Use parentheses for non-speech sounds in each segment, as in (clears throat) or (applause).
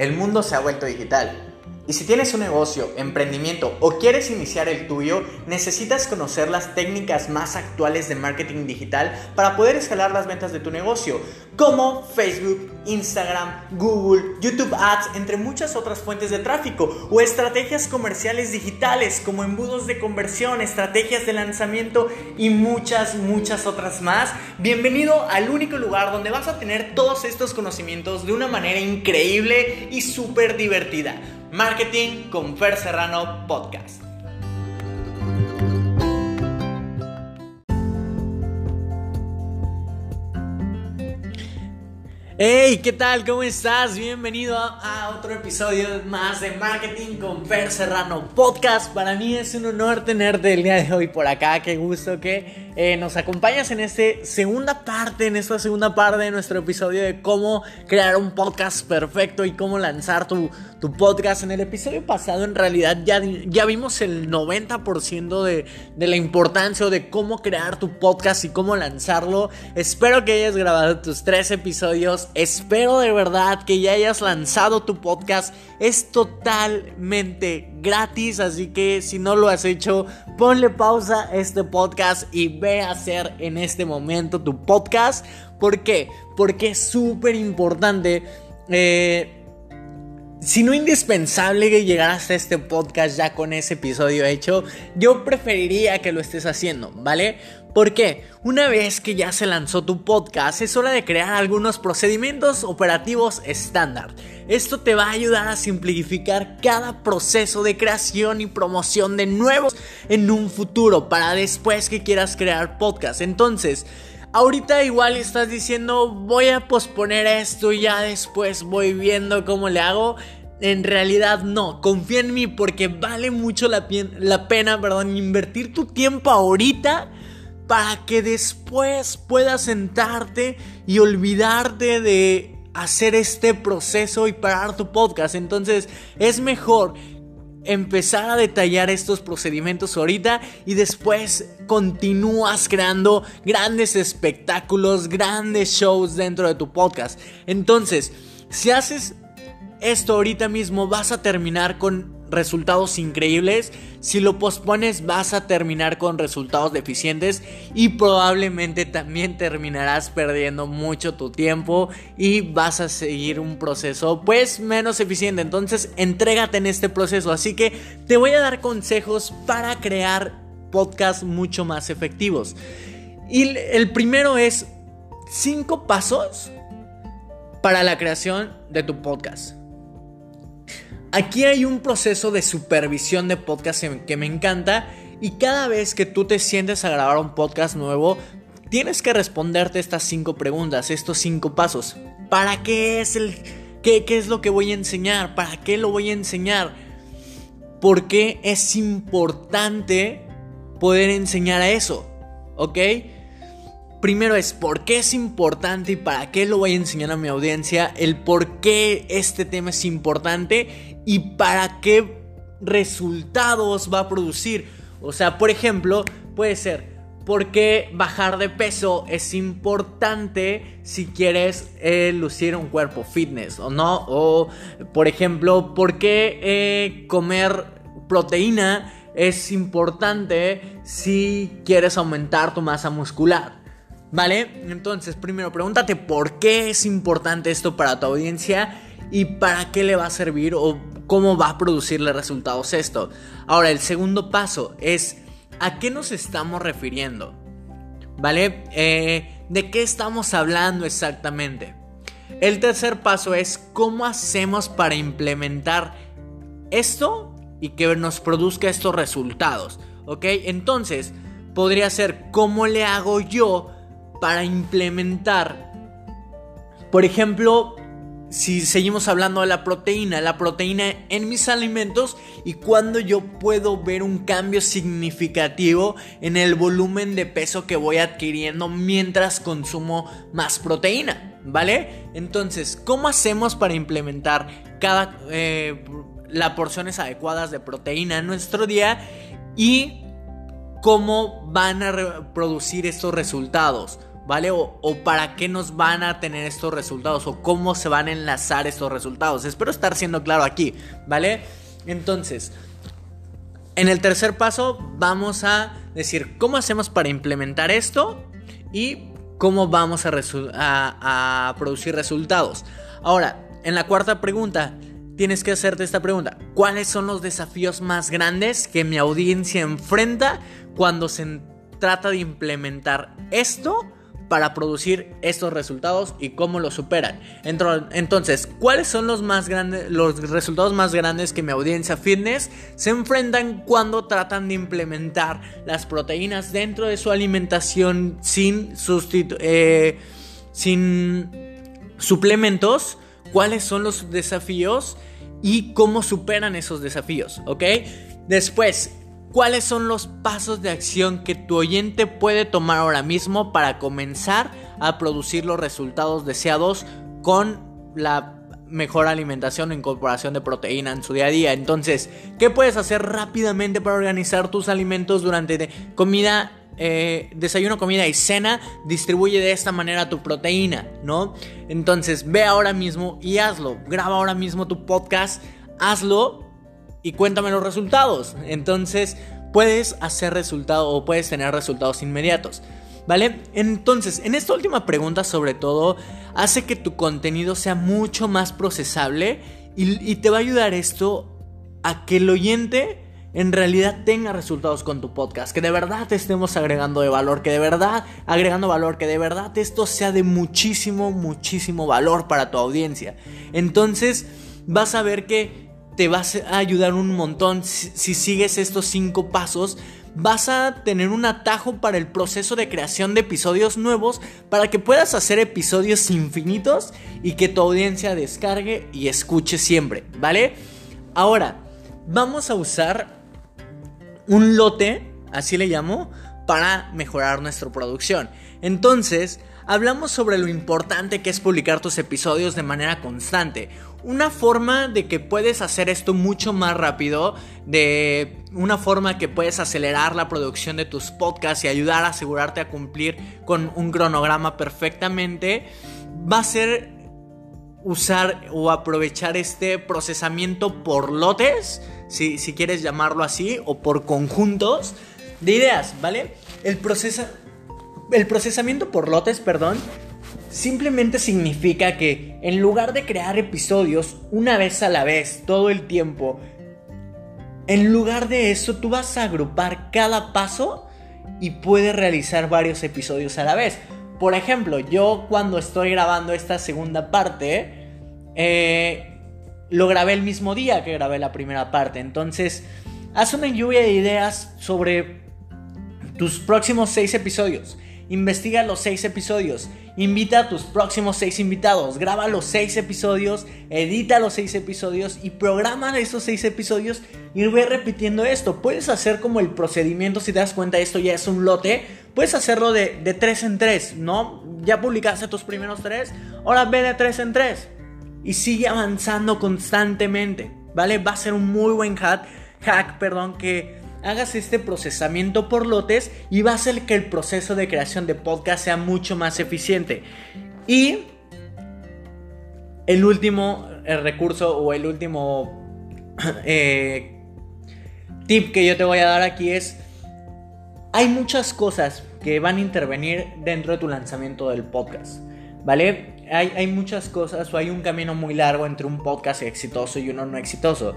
El mundo se ha vuelto digital. Y si tienes un negocio, emprendimiento o quieres iniciar el tuyo, necesitas conocer las técnicas más actuales de marketing digital para poder escalar las ventas de tu negocio, como Facebook, Instagram, Google, YouTube Ads, entre muchas otras fuentes de tráfico, o estrategias comerciales digitales como embudos de conversión, estrategias de lanzamiento y muchas, muchas otras más. Bienvenido al único lugar donde vas a tener todos estos conocimientos de una manera increíble y súper divertida. Marketing con Fer Serrano Podcast. Hey, ¿qué tal? ¿Cómo estás? Bienvenido a, otro episodio más de Marketing con Fer Serrano Podcast. Para mí es un honor tenerte el día de hoy por acá. Qué gusto que eh, nos acompañas en esta segunda parte, en esta segunda parte de nuestro episodio de cómo crear un podcast perfecto y cómo lanzar tu, tu podcast. En el episodio pasado, en realidad, ya, ya vimos el 90% de, de la importancia o de cómo crear tu podcast y cómo lanzarlo. Espero que hayas grabado tus tres episodios Espero de verdad que ya hayas lanzado tu podcast. Es totalmente gratis, así que si no lo has hecho, ponle pausa a este podcast y ve a hacer en este momento tu podcast. ¿Por qué? Porque es súper importante. Eh, si no indispensable que llegaras a este podcast ya con ese episodio hecho, yo preferiría que lo estés haciendo, ¿vale? Porque una vez que ya se lanzó tu podcast, es hora de crear algunos procedimientos operativos estándar. Esto te va a ayudar a simplificar cada proceso de creación y promoción de nuevos en un futuro para después que quieras crear podcast. Entonces, ahorita igual estás diciendo voy a posponer esto y ya después voy viendo cómo le hago. En realidad no, confía en mí porque vale mucho la, la pena perdón, invertir tu tiempo ahorita para que después puedas sentarte y olvidarte de hacer este proceso y parar tu podcast. Entonces es mejor empezar a detallar estos procedimientos ahorita y después continúas creando grandes espectáculos, grandes shows dentro de tu podcast. Entonces, si haces esto ahorita mismo vas a terminar con resultados increíbles. Si lo pospones vas a terminar con resultados deficientes y probablemente también terminarás perdiendo mucho tu tiempo y vas a seguir un proceso pues menos eficiente. Entonces entrégate en este proceso. Así que te voy a dar consejos para crear podcasts mucho más efectivos. Y el primero es 5 pasos para la creación de tu podcast. Aquí hay un proceso de supervisión de podcast que me encanta y cada vez que tú te sientes a grabar un podcast nuevo, tienes que responderte estas cinco preguntas, estos cinco pasos. ¿Para qué es el qué, qué es lo que voy a enseñar? ¿Para qué lo voy a enseñar? ¿Por qué es importante poder enseñar a eso? ¿Ok? Primero es por qué es importante y para qué lo voy a enseñar a mi audiencia, el por qué este tema es importante y para qué resultados va a producir. O sea, por ejemplo, puede ser por qué bajar de peso es importante si quieres eh, lucir un cuerpo fitness o no. O, por ejemplo, por qué eh, comer proteína es importante si quieres aumentar tu masa muscular. ¿Vale? Entonces, primero pregúntate por qué es importante esto para tu audiencia y para qué le va a servir o cómo va a producirle resultados esto. Ahora, el segundo paso es a qué nos estamos refiriendo. ¿Vale? Eh, ¿De qué estamos hablando exactamente? El tercer paso es cómo hacemos para implementar esto y que nos produzca estos resultados. ¿Ok? Entonces, podría ser cómo le hago yo para implementar, por ejemplo, si seguimos hablando de la proteína, la proteína en mis alimentos y cuando yo puedo ver un cambio significativo en el volumen de peso que voy adquiriendo mientras consumo más proteína, ¿vale? Entonces, ¿cómo hacemos para implementar cada eh, las porciones adecuadas de proteína en nuestro día y cómo van a producir estos resultados? ¿Vale? O, para qué nos van a tener estos resultados o cómo se van a enlazar estos resultados. Espero estar siendo claro aquí, ¿vale? Entonces, en el tercer paso vamos a decir cómo hacemos para implementar esto y cómo vamos a, a, producir resultados. Ahora, en la cuarta pregunta, tienes que hacerte esta pregunta. ¿Cuáles son los desafíos más grandes que mi audiencia enfrenta cuando se trata de implementar esto? Para producir estos resultados y cómo los superan. Entonces, ¿cuáles son los más grandes los resultados más grandes que mi audiencia fitness se enfrentan cuando tratan de implementar las proteínas dentro de su alimentación sin eh, sin suplementos? ¿Cuáles son los desafíos y cómo superan esos desafíos? ¿Ok? Después, ¿Cuáles son los pasos de acción que tu oyente puede tomar ahora mismo para comenzar a producir los resultados deseados con la mejor alimentación o incorporación de proteína en su día a día? Entonces, ¿qué puedes hacer rápidamente para organizar tus alimentos durante comida? Eh, desayuno, comida y cena, distribuye de esta manera tu proteína, ¿no? Entonces ve ahora mismo y hazlo. Graba ahora mismo tu podcast, hazlo y cuéntame los resultados. Entonces puedes hacer resultados o puedes tener resultados inmediatos. ¿Vale? Entonces, en esta última pregunta sobre todo, hace que tu contenido sea mucho más procesable y, te va a ayudar esto a que el oyente en realidad tenga resultados con tu podcast, que de verdad te estemos agregando de valor, que de verdad agregando valor, que de verdad esto sea de muchísimo, muchísimo valor para tu audiencia. Entonces, vas a ver que te vas a ayudar un montón. Si, sigues estos cinco pasos, vas a tener un atajo para el proceso de creación de episodios nuevos para que puedas hacer episodios infinitos y que tu audiencia descargue y escuche siempre, ¿vale? Ahora, vamos a usar un lote, así le llamo, para mejorar nuestra producción. Entonces, hablamos sobre lo importante que es publicar tus episodios de manera constante. Una forma de que puedes hacer esto mucho más rápido, de una forma que puedes acelerar la producción de tus podcasts y ayudar a asegurarte a cumplir con un cronograma perfectamente, va a ser usar o aprovechar este procesamiento por lotes, si, quieres llamarlo así, o por conjuntos de ideas, ¿vale? El, procesa, el procesamiento por lotes, perdón, simplemente significa que en lugar de crear episodios una vez a la vez, todo el tiempo, en lugar de eso tú vas a agrupar cada paso y puedes realizar varios episodios a la vez. Por ejemplo, yo cuando estoy grabando esta segunda parte, eh, lo grabé el mismo día que grabé la primera parte. Entonces, haz una lluvia de ideas sobre tus próximos seis episodios. Investiga los seis episodios. Invita a tus próximos seis invitados. Graba los seis episodios. Edita los seis episodios. Y programa esos seis episodios. Y ve repitiendo esto. Puedes hacer como el procedimiento. Si te das cuenta, esto ya es un lote. Puedes hacerlo de, de tres en tres. ¿No? Ya publicaste tus primeros tres. Ahora ve de tres en tres. Y sigue avanzando constantemente. ¿Vale? Va a ser un muy buen hack. Hack, perdón, que hagas este procesamiento por lotes y va a hacer que el proceso de creación de podcast sea mucho más eficiente. Y el último recurso o el último (clears throat) eh, tip que yo te voy a dar aquí es, hay muchas cosas que van a intervenir dentro de tu lanzamiento del podcast, ¿vale? Hay muchas cosas o hay un camino muy largo entre un podcast exitoso y uno no exitoso.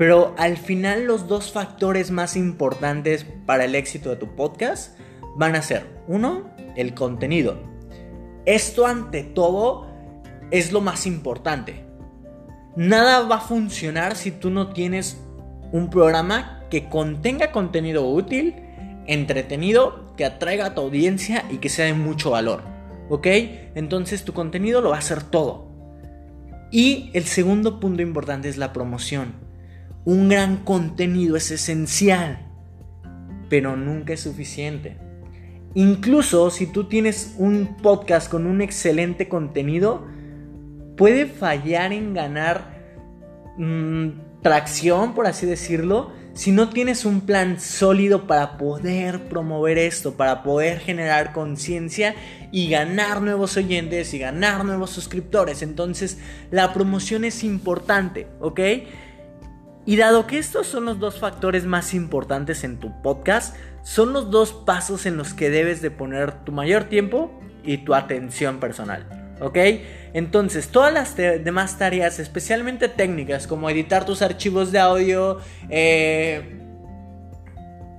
Pero al final los dos factores más importantes para el éxito de tu podcast van a ser, uno, el contenido. Esto ante todo es lo más importante. Nada va a funcionar si tú no tienes un programa que contenga contenido útil, entretenido, que atraiga a tu audiencia y que sea de mucho valor. ¿Ok? Entonces tu contenido lo va a hacer todo. Y el segundo punto importante es la promoción. Un gran contenido es esencial, pero nunca es suficiente. Incluso si tú tienes un podcast con un excelente contenido, puede fallar en ganar mm, tracción, por así decirlo, si no tienes un plan sólido para poder promover esto, para poder generar conciencia y ganar nuevos oyentes y ganar nuevos suscriptores, entonces la promoción es importante, ¿ok? Y dado que estos son los dos factores más importantes en tu podcast, son los dos pasos en los que debes de poner tu mayor tiempo y tu atención personal. ¿ok? Entonces, todas las demás tareas, especialmente técnicas, como editar tus archivos de audio, eh,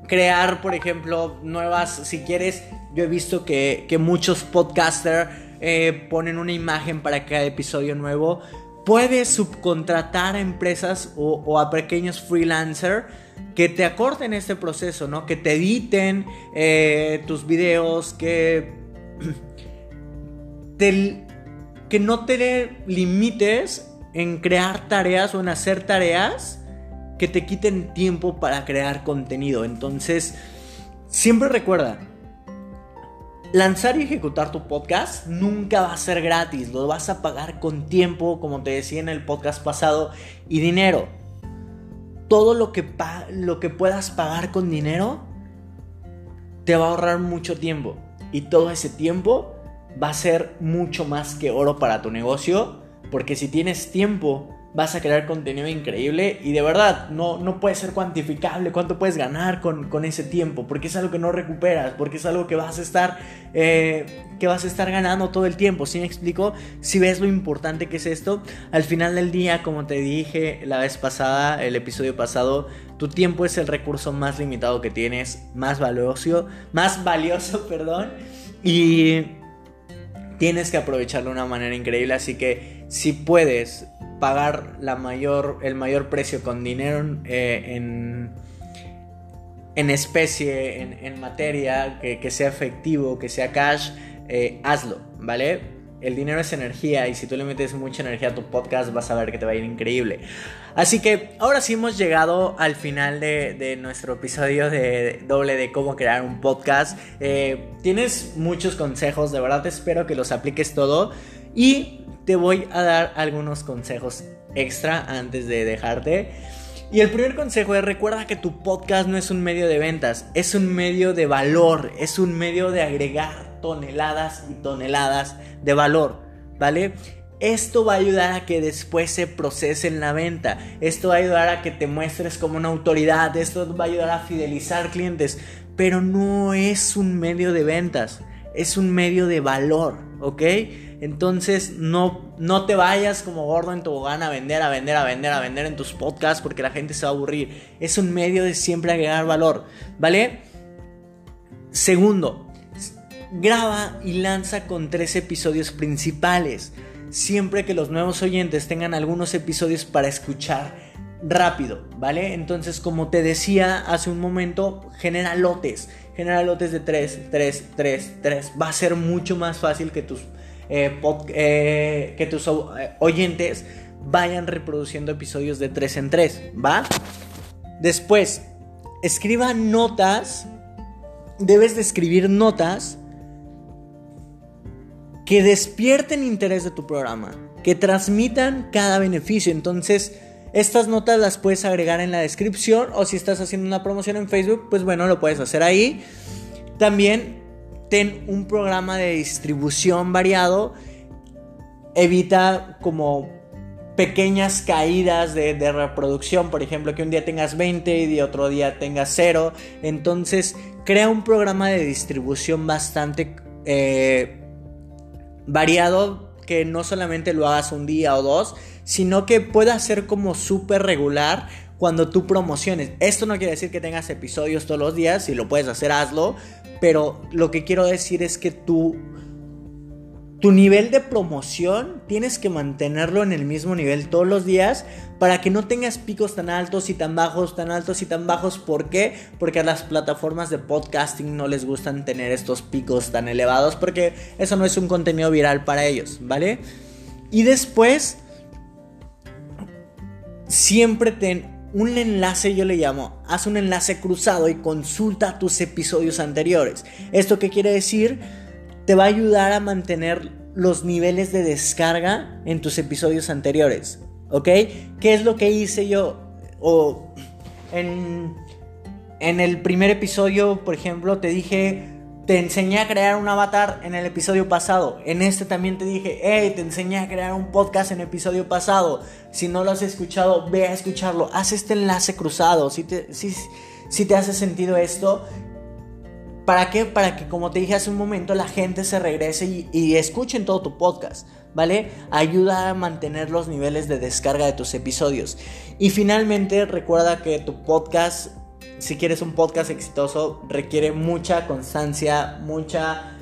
crear, por ejemplo, nuevas, si quieres, yo he visto que, muchos podcasters eh, ponen una imagen para cada episodio nuevo. Puedes subcontratar a empresas o, a pequeños freelancers que te acorten este proceso, ¿no? Que te editen eh, tus videos, que (clears throat) que no te limites en crear tareas o en hacer tareas que te quiten tiempo para crear contenido. Entonces, siempre recuerda, lanzar y ejecutar tu podcast nunca va a ser gratis, lo vas a pagar con tiempo, como te decía en el podcast pasado, y dinero. Todo lo que, lo que puedas pagar con dinero te va a ahorrar mucho tiempo. Y todo ese tiempo va a ser mucho más que oro para tu negocio, porque si tienes tiempo vas a crear contenido increíble y de verdad no, no puede ser cuantificable cuánto puedes ganar con, ese tiempo, porque es algo que no recuperas, porque es algo que vas a estar, eh, que vas a estar ganando todo el tiempo. Si me explico, si ves lo importante que es esto, al final del día, como te dije la vez pasada, el episodio pasado, tu tiempo es el recurso más limitado que tienes, más valioso, más valioso, (laughs) perdón, y tienes que aprovecharlo de una manera increíble. Así que si puedes pagar la mayor, el mayor precio con dinero eh, en, en especie, en, materia, que, sea efectivo, que sea cash, eh, hazlo, ¿vale? El dinero es energía y si tú le metes mucha energía a tu podcast vas a ver que te va a ir increíble. Así que ahora sí hemos llegado al final de, nuestro episodio de doble de cómo crear un podcast. Eh, tienes muchos consejos, de verdad espero que los apliques todo y te voy a dar algunos consejos extra antes de dejarte. Y el primer consejo es recuerda que tu podcast no es un medio de ventas, es un medio de valor, es un medio de agregar toneladas y toneladas de valor, ¿vale? Esto va a ayudar a que después se procese en la venta. Esto va a ayudar a que te muestres como una autoridad. Esto va a ayudar a fidelizar clientes. Pero no es un medio de ventas. Es un medio de valor. ¿Ok? Entonces no, no te vayas como gordo en tobogán a vender, a vender, a vender, a vender en tus podcasts porque la gente se va a aburrir. Es un medio de siempre agregar valor. ¿Vale? Segundo, graba y lanza con tres episodios principales. Siempre que los nuevos oyentes tengan algunos episodios para escuchar rápido, ¿vale? Entonces, como te decía hace un momento, genera lotes. Genera lotes de 3, 3, 3, 3. Va a ser mucho más fácil que tus, eh, eh, que tus eh, oyentes vayan reproduciendo episodios de 3 en 3, ¿va? Después, escriba notas. Debes de escribir notas que despierten interés de tu programa, que transmitan cada beneficio. Entonces, estas notas las puedes agregar en la descripción o si estás haciendo una promoción en Facebook, pues bueno, lo puedes hacer ahí. También ten un programa de distribución variado. Evita como pequeñas caídas de, reproducción, por ejemplo, que un día tengas 20 y de otro día tengas 0. Entonces, crea un programa de distribución bastante eh, variado que no solamente lo hagas un día o dos, sino que pueda ser como súper regular cuando tú promociones. Esto no quiere decir que tengas episodios todos los días, si lo puedes hacer, hazlo, pero lo que quiero decir es que tú tu nivel de promoción tienes que mantenerlo en el mismo nivel todos los días para que no tengas picos tan altos y tan bajos, tan altos y tan bajos. ¿Por qué? Porque a las plataformas de podcasting no les gustan tener estos picos tan elevados porque eso no es un contenido viral para ellos, ¿vale? Y después, siempre ten un enlace, yo le llamo, haz un enlace cruzado y consulta tus episodios anteriores. ¿Esto qué quiere decir? te va a ayudar a mantener los niveles de descarga en tus episodios anteriores. ¿Ok? ¿Qué es lo que hice yo? O en, en el primer episodio, por ejemplo, te dije, te enseñé a crear un avatar en el episodio pasado. En este también te dije, hey, te enseñé a crear un podcast en el episodio pasado. Si no lo has escuchado, ve a escucharlo. Haz este enlace cruzado. Si te, si, si te hace sentido esto, ¿Para qué? Para que, como te dije hace un momento, la gente se regrese y, y escuchen todo tu podcast, ¿vale? Ayuda a mantener los niveles de descarga de tus episodios. Y finalmente, recuerda que tu podcast, si quieres un podcast exitoso, requiere mucha constancia, mucha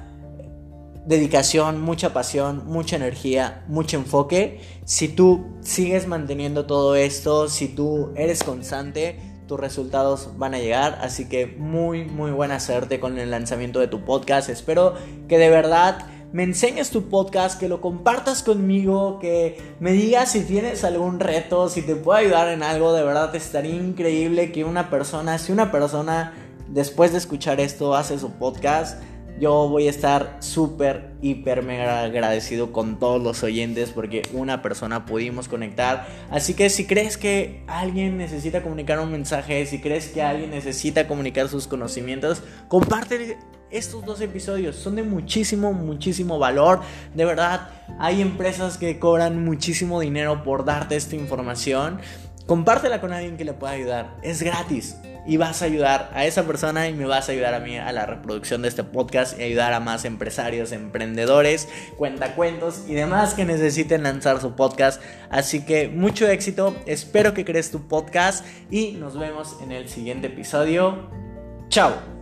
dedicación, mucha pasión, mucha energía, mucho enfoque. Si tú sigues manteniendo todo esto, si tú eres constante, tus resultados van a llegar. Así que muy, muy buena suerte con el lanzamiento de tu podcast. Espero que de verdad me enseñes tu podcast, que lo compartas conmigo, que me digas si tienes algún reto, si te puedo ayudar en algo. De verdad estaría increíble que una persona, si una persona después de escuchar esto hace su podcast, yo voy a estar súper, hiper, mega agradecido con todos los oyentes porque una persona pudimos conectar. Así que si crees que alguien necesita comunicar un mensaje, si crees que alguien necesita comunicar sus conocimientos, comparte estos dos episodios. Son de muchísimo, muchísimo valor. De verdad, hay empresas que cobran muchísimo dinero por darte esta información. Compártela con alguien que le pueda ayudar. Es gratis y vas a ayudar a esa persona y me vas a ayudar a mí a la reproducción de este podcast y ayudar a más empresarios, emprendedores, cuentacuentos y demás que necesiten lanzar su podcast. Así que mucho éxito, espero que crees tu podcast y nos vemos en el siguiente episodio. Chao.